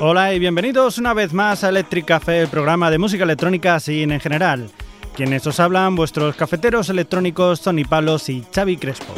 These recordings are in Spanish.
Hola y bienvenidos una vez más a Electric Café, el programa de música electrónica sin en general. Quienes os hablan, vuestros cafeteros electrónicos Tony Palos y Xavi Crespo.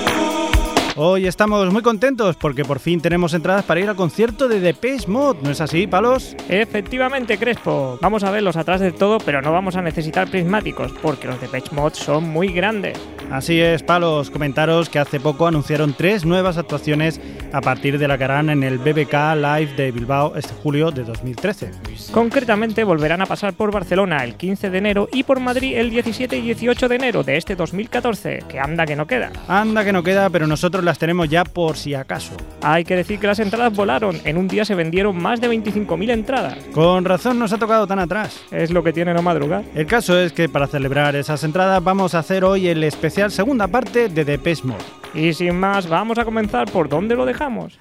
Hoy estamos muy contentos porque por fin tenemos entradas para ir al concierto de Depeche Mode, ¿no es así, Palos? Efectivamente, Crespo. Vamos a verlos atrás de todo, pero no vamos a necesitar prismáticos porque los Depeche Mode son muy grandes. Así es, Palos. Comentaros que hace poco anunciaron tres nuevas actuaciones a partir de la que harán en el BBK Live de Bilbao este julio de 2013. Concretamente volverán a pasar por Barcelona el 15 de enero y por Madrid el 17 y 18 de enero de este 2014, que anda que no queda. Anda que no queda, pero nosotros las tenemos ya por si acaso. Hay que decir que las entradas volaron. En un día se vendieron más de 25.000 entradas. Con razón nos ha tocado tan atrás. Es lo que tiene no madrugar. El caso es que para celebrar esas entradas vamos a hacer hoy el especial segunda parte de Depeche Mode. Y sin más, vamos a comenzar por dónde lo dejamos.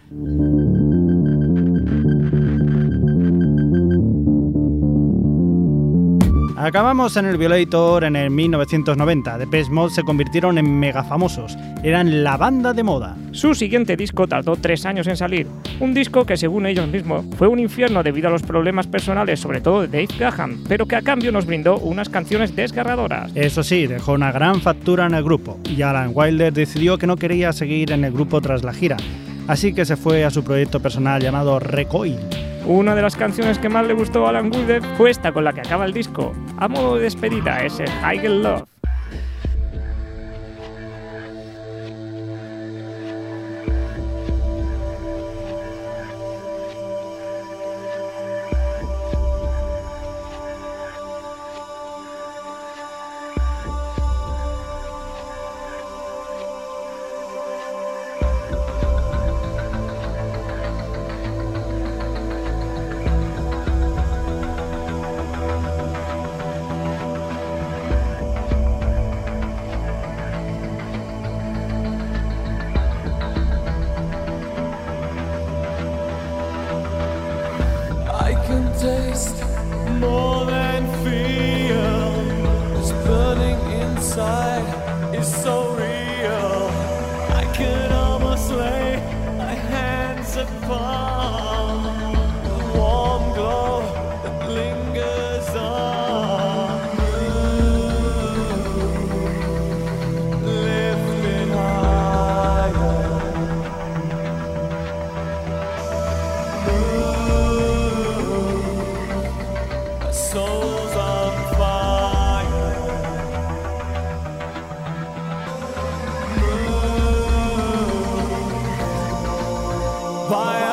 Acabamos en el Violator en el 1990. Depeche Mode se convirtieron en mega famosos. Eran la banda de moda. Su siguiente disco tardó tres años en salir. Un disco que, según ellos mismos, fue un infierno debido a los problemas personales, sobre todo de Dave Gahan, pero que a cambio nos brindó unas canciones desgarradoras. Eso sí, dejó una gran factura en el grupo y Alan Wilder decidió que no quería seguir en el grupo tras la gira, así que se fue a su proyecto personal llamado Recoil. Una de las canciones que más le gustó a Alan Wilder fue esta con la que acaba el disco. A modo de despedida, ese High Love. Bye.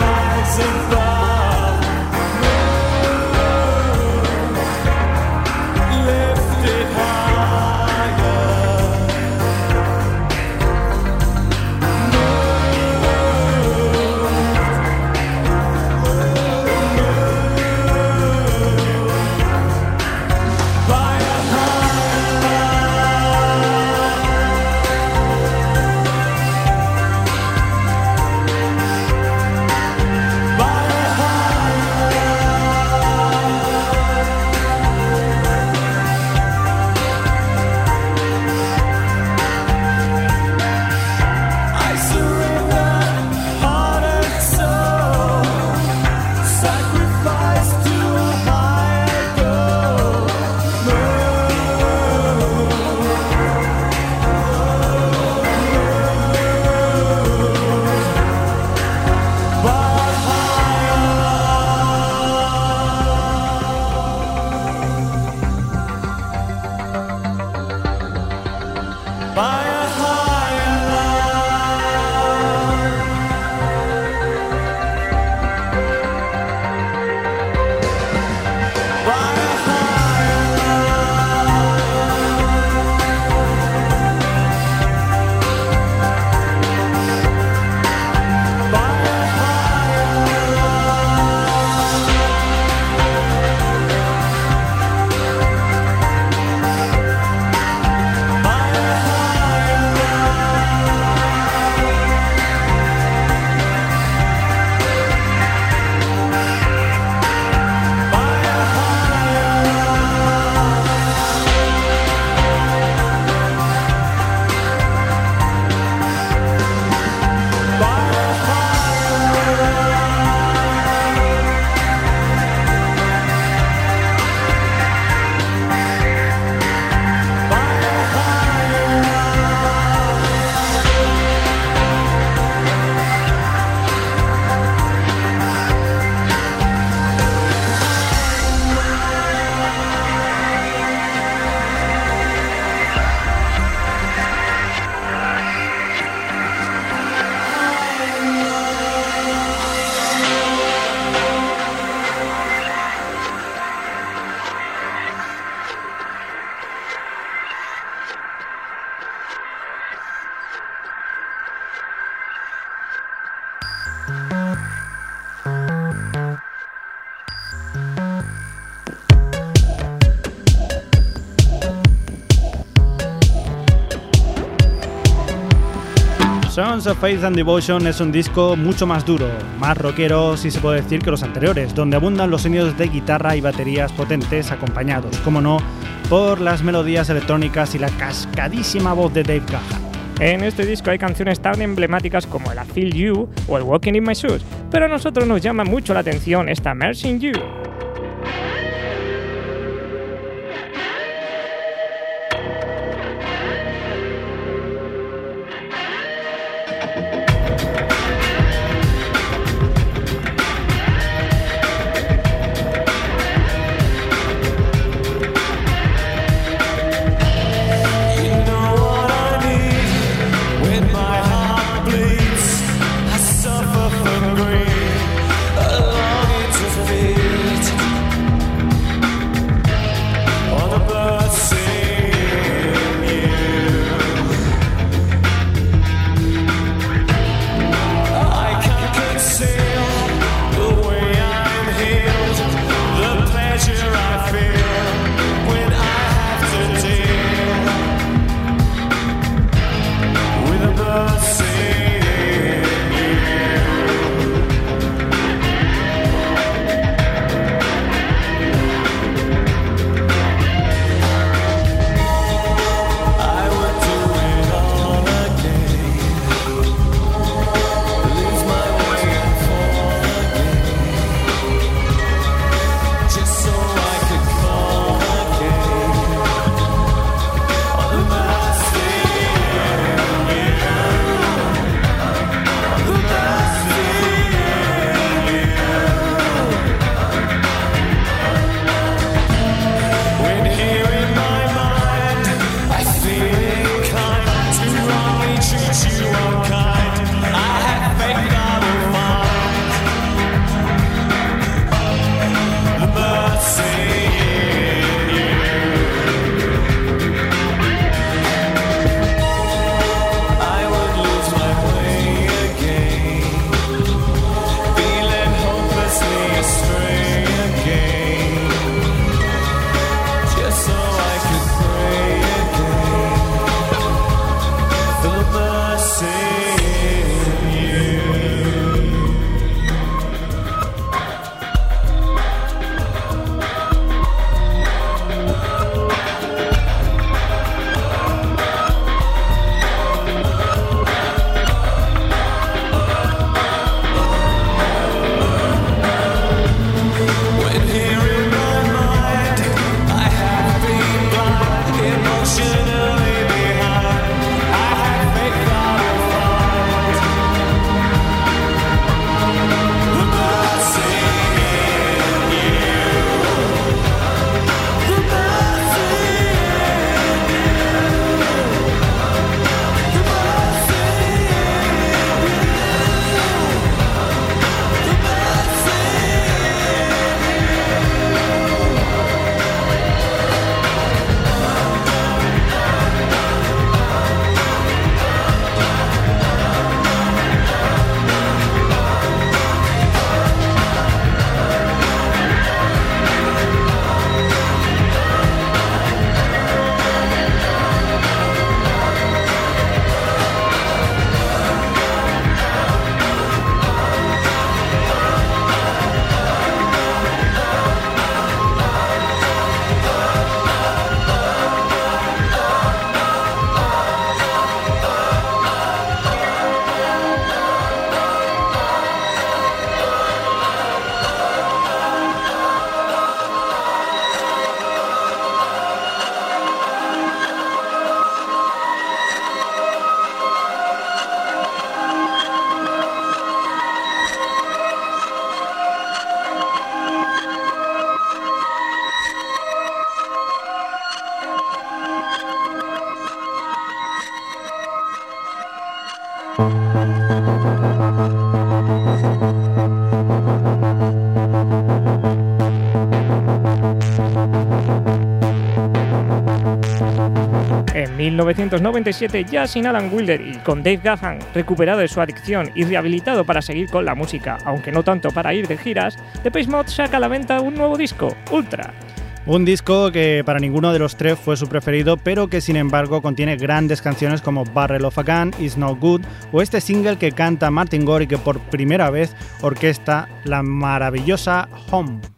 rising fire. Of Faith and Devotion es un disco mucho más duro, más rockero si se puede decir que los anteriores, donde abundan los sonidos de guitarra y baterías potentes acompañados, como no, por las melodías electrónicas y la cascadísima voz de Dave Gahan. En este disco hay canciones tan emblemáticas como el I Feel You o el Walking in My Shoes, pero a nosotros nos llama mucho la atención esta in You. 1997, ya sin Alan Wilder y con Dave Gahan recuperado de su adicción y rehabilitado para seguir con la música, aunque no tanto para ir de giras, The Pace Mod saca a la venta un nuevo disco, Ultra. Un disco que para ninguno de los tres fue su preferido, pero que sin embargo contiene grandes canciones como Barrel of a Gun, Is No Good o este single que canta Martin Gore y que por primera vez orquesta la maravillosa Home.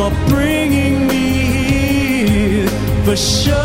for bringing me here. For sure.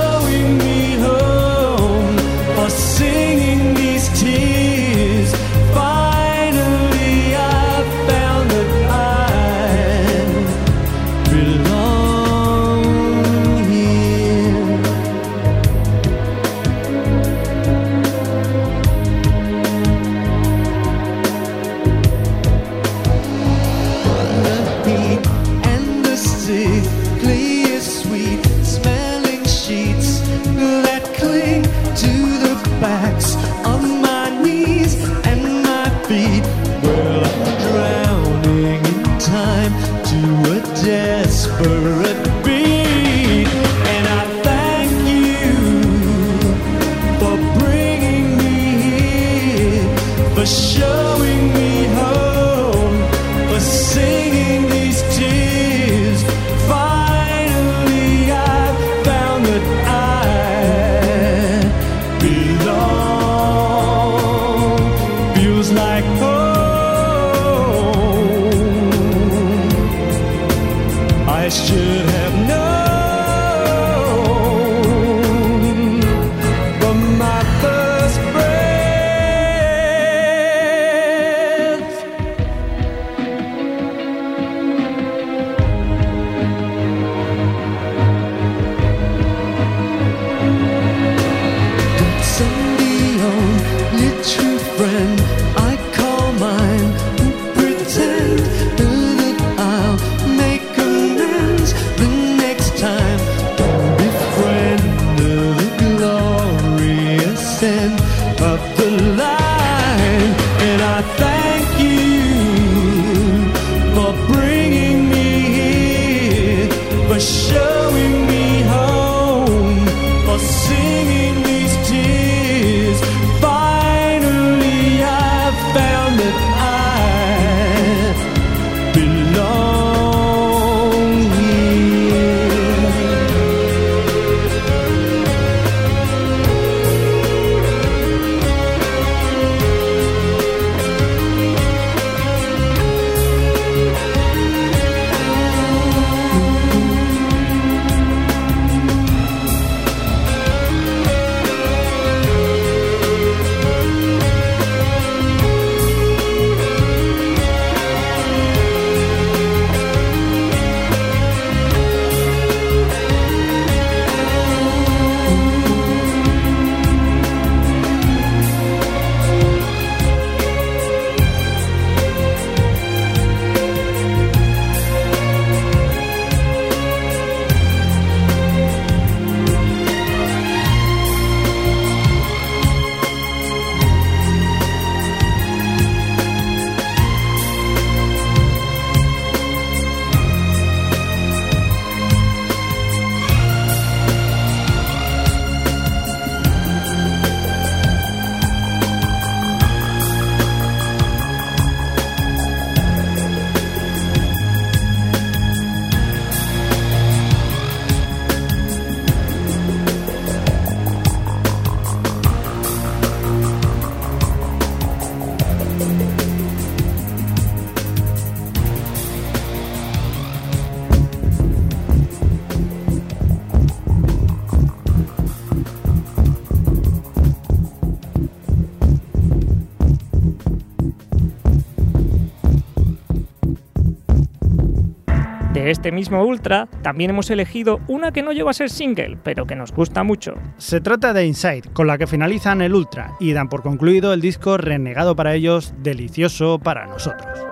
Este mismo Ultra también hemos elegido una que no llegó a ser single, pero que nos gusta mucho. Se trata de Inside, con la que finalizan el Ultra y dan por concluido el disco renegado para ellos, delicioso para nosotros.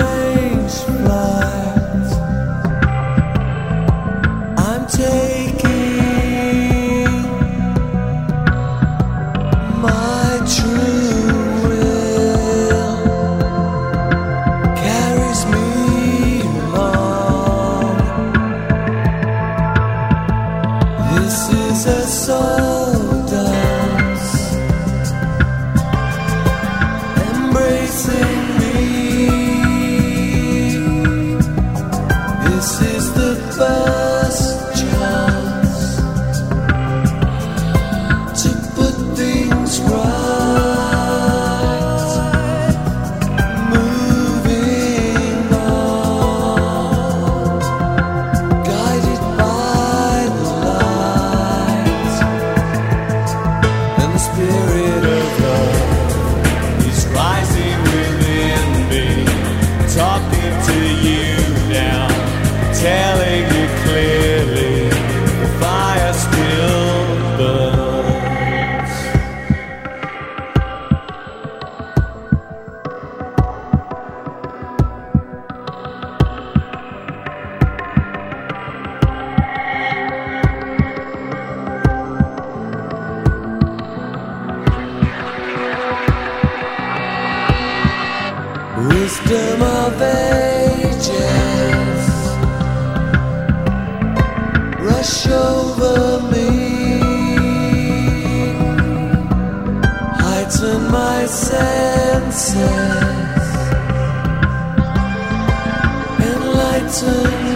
away over me, heighten my senses, enlighten.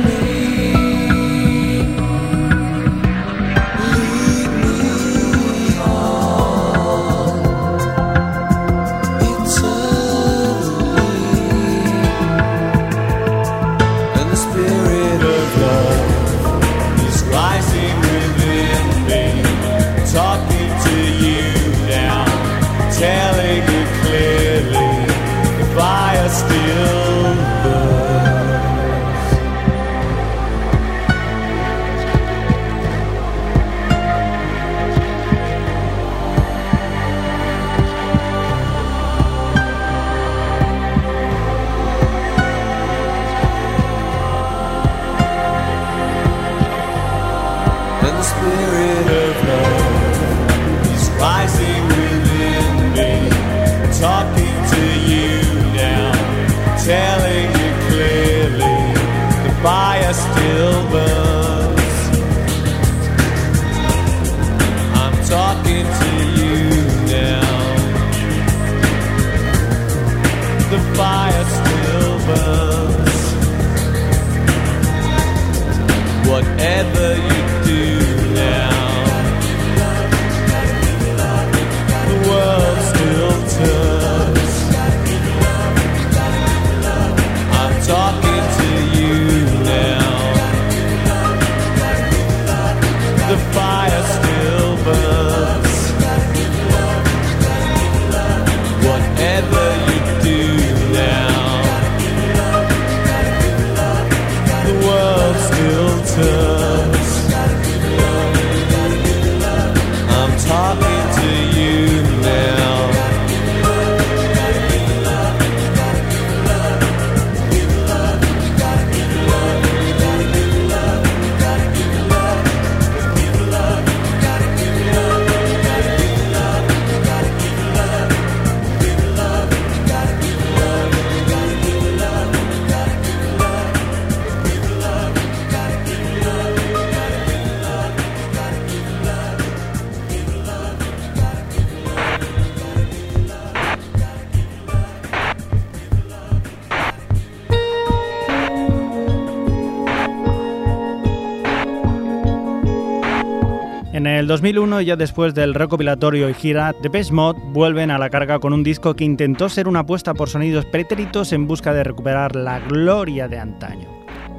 2001, ya después del recopilatorio y gira, The Mode vuelven a la carga con un disco que intentó ser una apuesta por sonidos pretéritos en busca de recuperar la gloria de antaño.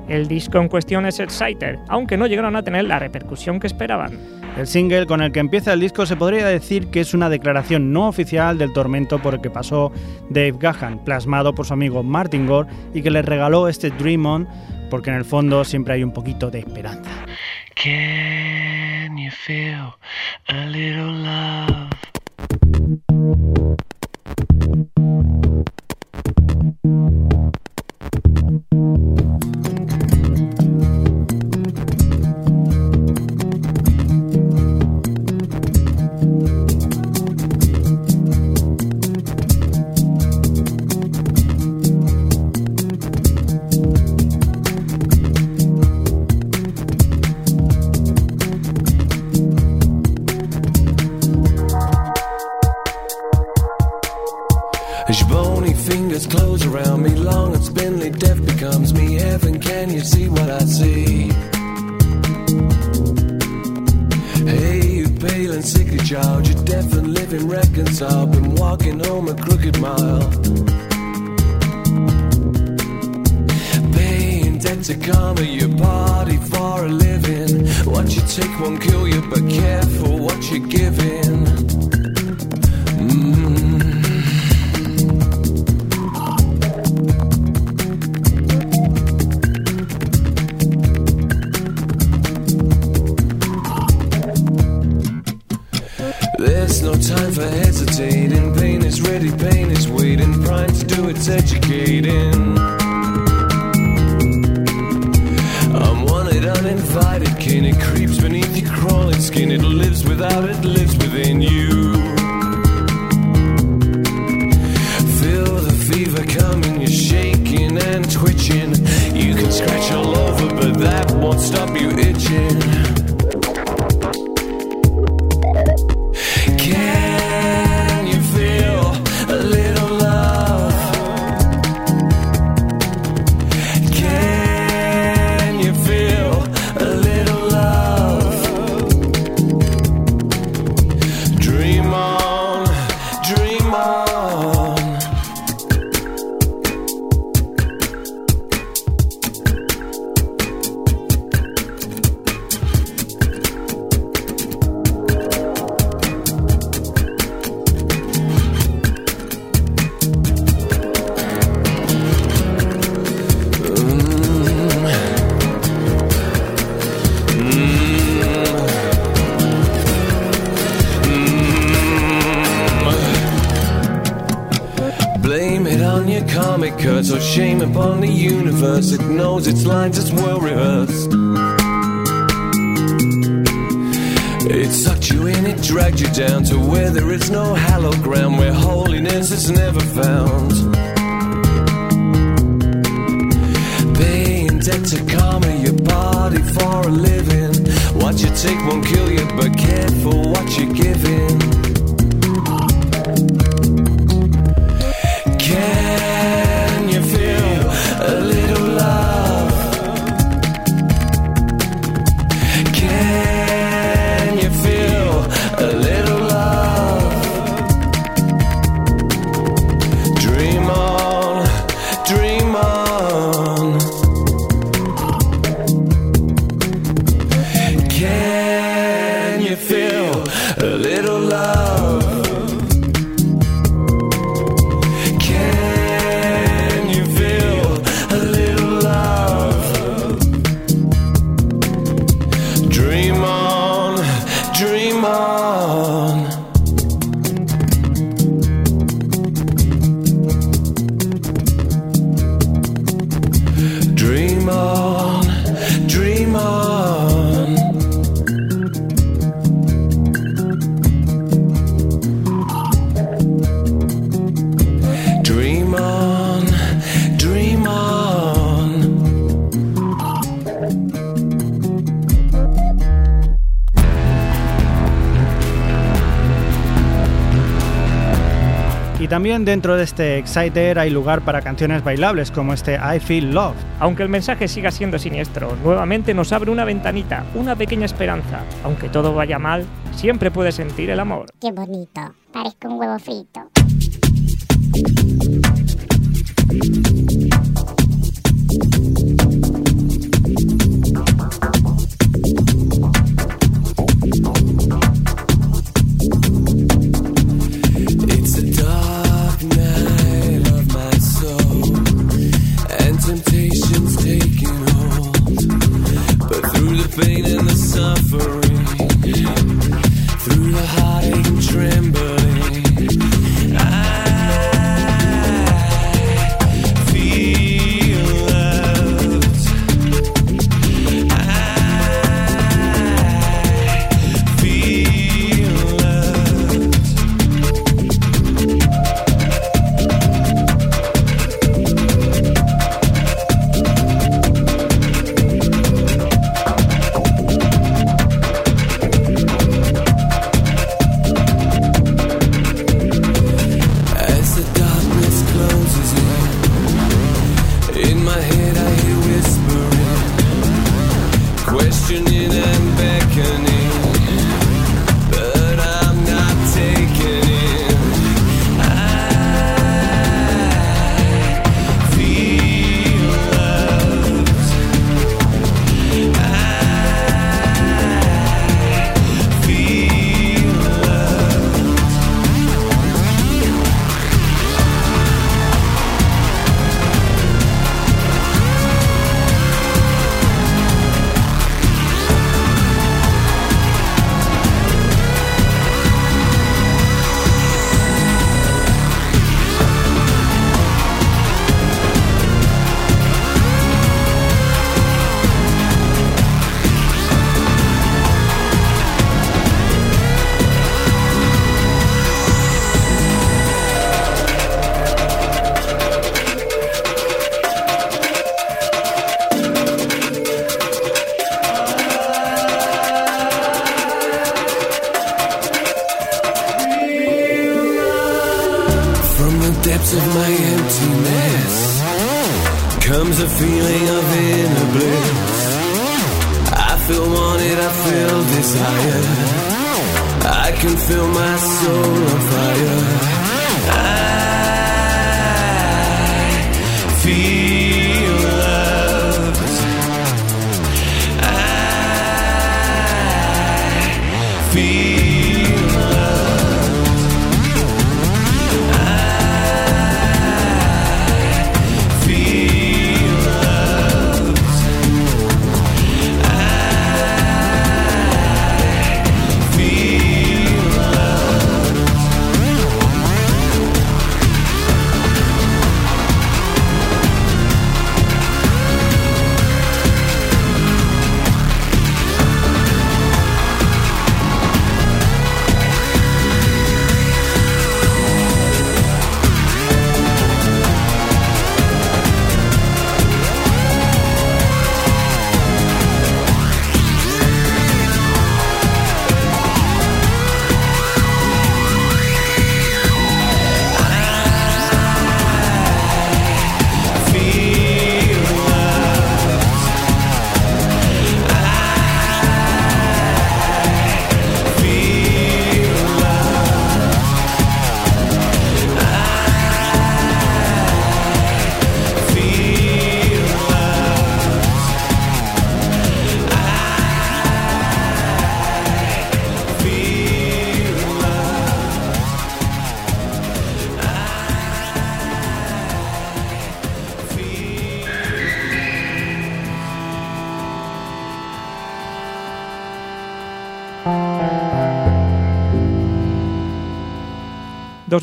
El disco en cuestión es Exciter, aunque no llegaron a tener la repercusión que esperaban. El single con el que empieza el disco se podría decir que es una declaración no oficial del tormento por el que pasó Dave Gahan, plasmado por su amigo Martin Gore y que le regaló este Dream On, porque en el fondo siempre hay un poquito de esperanza. Feel a little love? without it lives within you. Feel the fever coming, you're shaking and twitching. You can scratch all over, but that won't stop you itching. Dentro de este Exciter hay lugar para canciones bailables como este I Feel Love. Aunque el mensaje siga siendo siniestro, nuevamente nos abre una ventanita, una pequeña esperanza. Aunque todo vaya mal, siempre puedes sentir el amor. Qué bonito, parezco un huevo frito.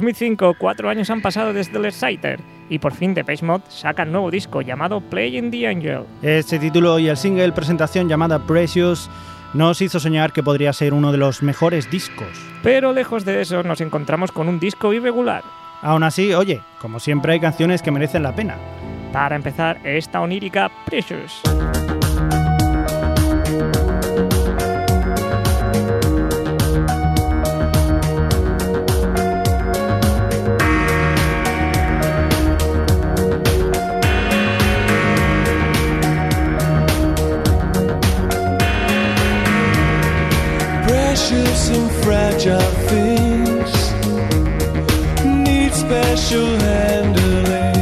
2005, cuatro años han pasado desde el Exciter y por fin Depeche Mode saca nuevo disco llamado Playing the Angel. Este título y el single presentación llamada Precious nos hizo soñar que podría ser uno de los mejores discos. Pero lejos de eso nos encontramos con un disco irregular. Aún así, oye, como siempre hay canciones que merecen la pena. Para empezar, esta onírica Precious. precious and fragile things need special handling.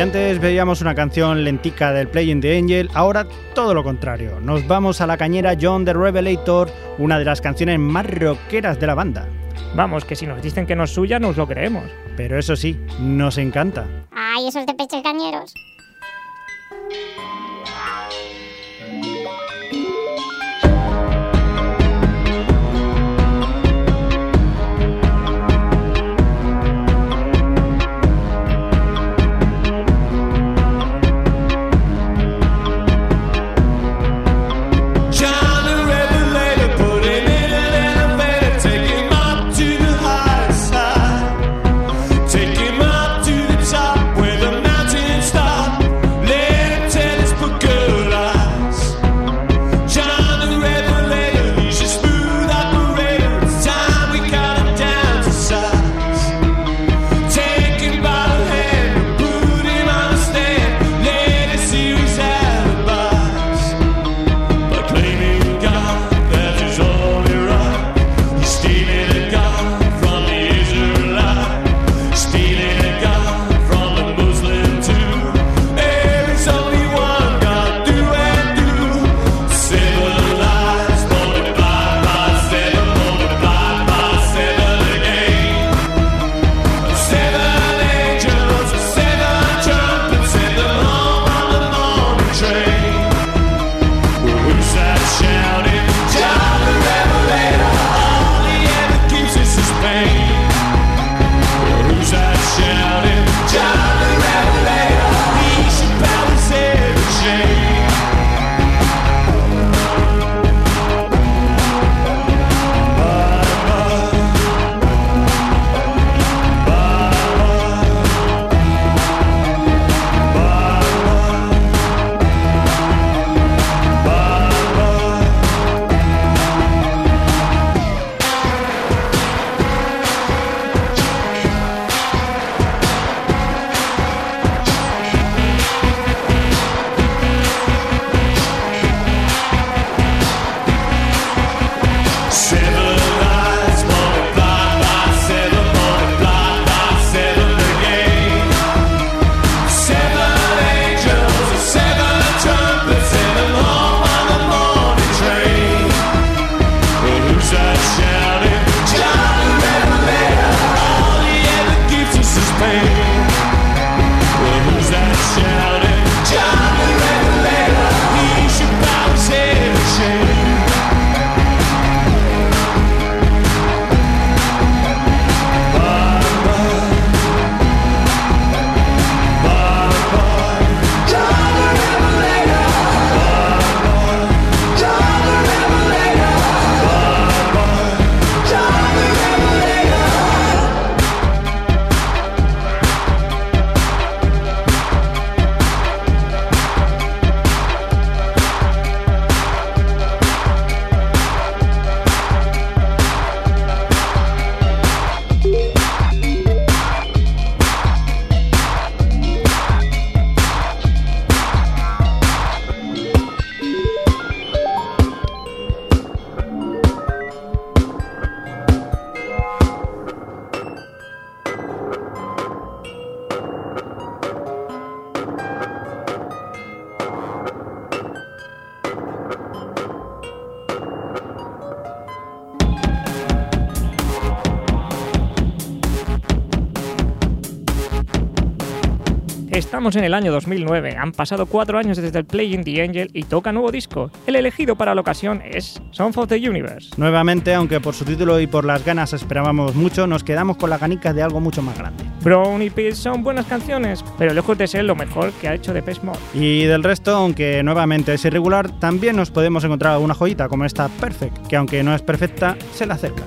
Antes veíamos una canción lentica del Playing the Angel, ahora todo lo contrario. Nos vamos a la cañera John the Revelator, una de las canciones más rockeras de la banda. Vamos, que si nos dicen que no es suya, nos lo creemos. Pero eso sí, nos encanta. ¡Ay, esos de pechos cañeros! Estamos en el año 2009, han pasado cuatro años desde el Playing the Angel y toca nuevo disco. El elegido para la ocasión es Song of the Universe. Nuevamente, aunque por su título y por las ganas esperábamos mucho, nos quedamos con las ganicas de algo mucho más grande. Brown y Peace son buenas canciones, pero lejos de ser lo mejor que ha hecho The Mode. Y del resto, aunque nuevamente es irregular, también nos podemos encontrar alguna joyita como esta Perfect, que aunque no es perfecta, se la acerca.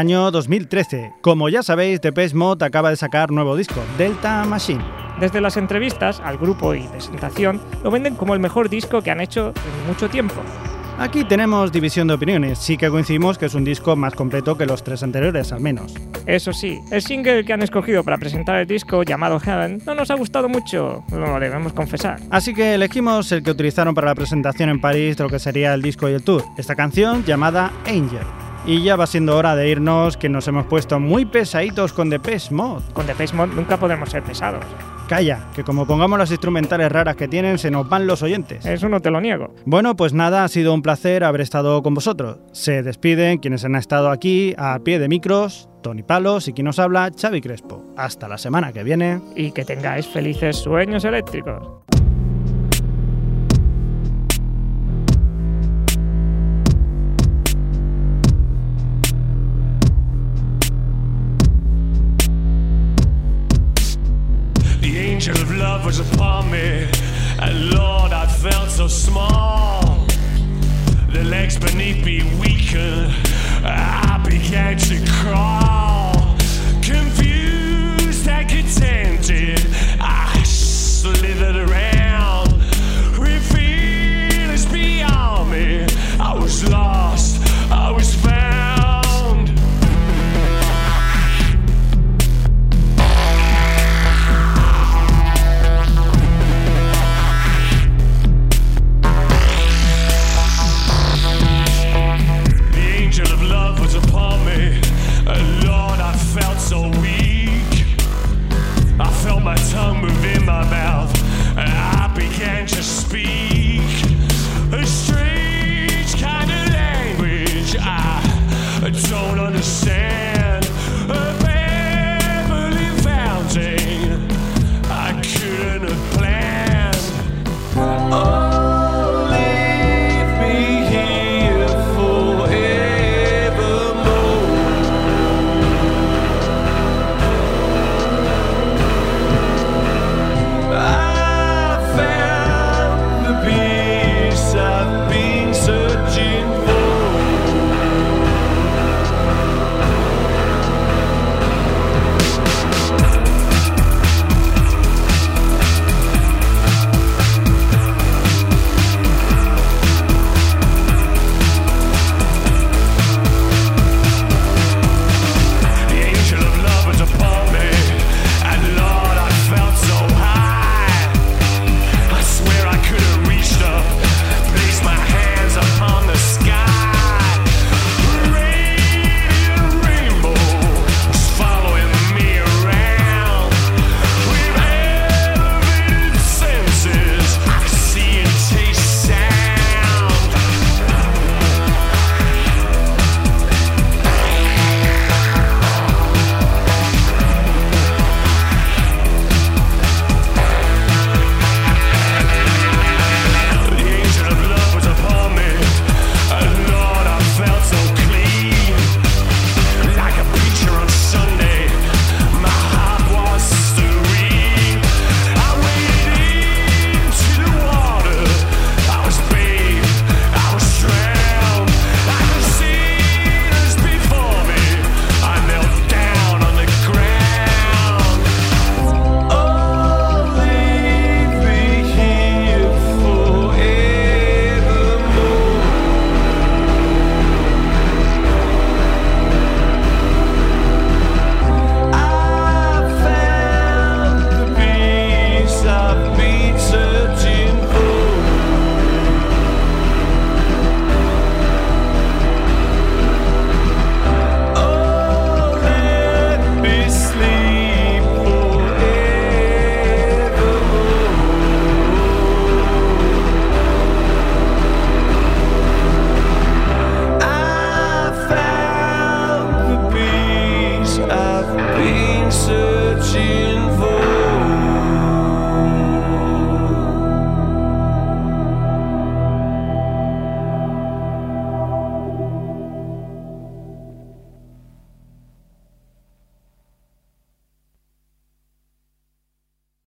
Año 2013. Como ya sabéis, Depeche Mode acaba de sacar nuevo disco, Delta Machine. Desde las entrevistas al grupo y presentación lo venden como el mejor disco que han hecho en mucho tiempo. Aquí tenemos división de opiniones, sí que coincidimos que es un disco más completo que los tres anteriores, al menos. Eso sí, el single que han escogido para presentar el disco llamado Heaven no nos ha gustado mucho, lo debemos confesar. Así que elegimos el que utilizaron para la presentación en París de lo que sería el disco y el tour, esta canción llamada Angel. Y ya va siendo hora de irnos, que nos hemos puesto muy pesaditos con Depeche Mode. Con Depeche Mode nunca podemos ser pesados. Calla, que como pongamos las instrumentales raras que tienen, se nos van los oyentes. Eso no te lo niego. Bueno, pues nada, ha sido un placer haber estado con vosotros. Se despiden quienes han estado aquí a pie de micros, Tony Palos y quien nos habla, Xavi Crespo. Hasta la semana que viene. Y que tengáis felices sueños eléctricos. Of love was upon me, and Lord, I felt so small. The legs beneath me weakened, I began to crawl. Confused and contented, I slithered around.